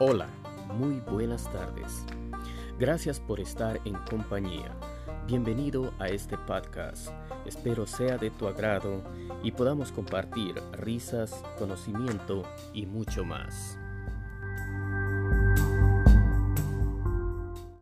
Hola, muy buenas tardes. Gracias por estar en compañía. Bienvenido a este podcast. Espero sea de tu agrado y podamos compartir risas, conocimiento y mucho más.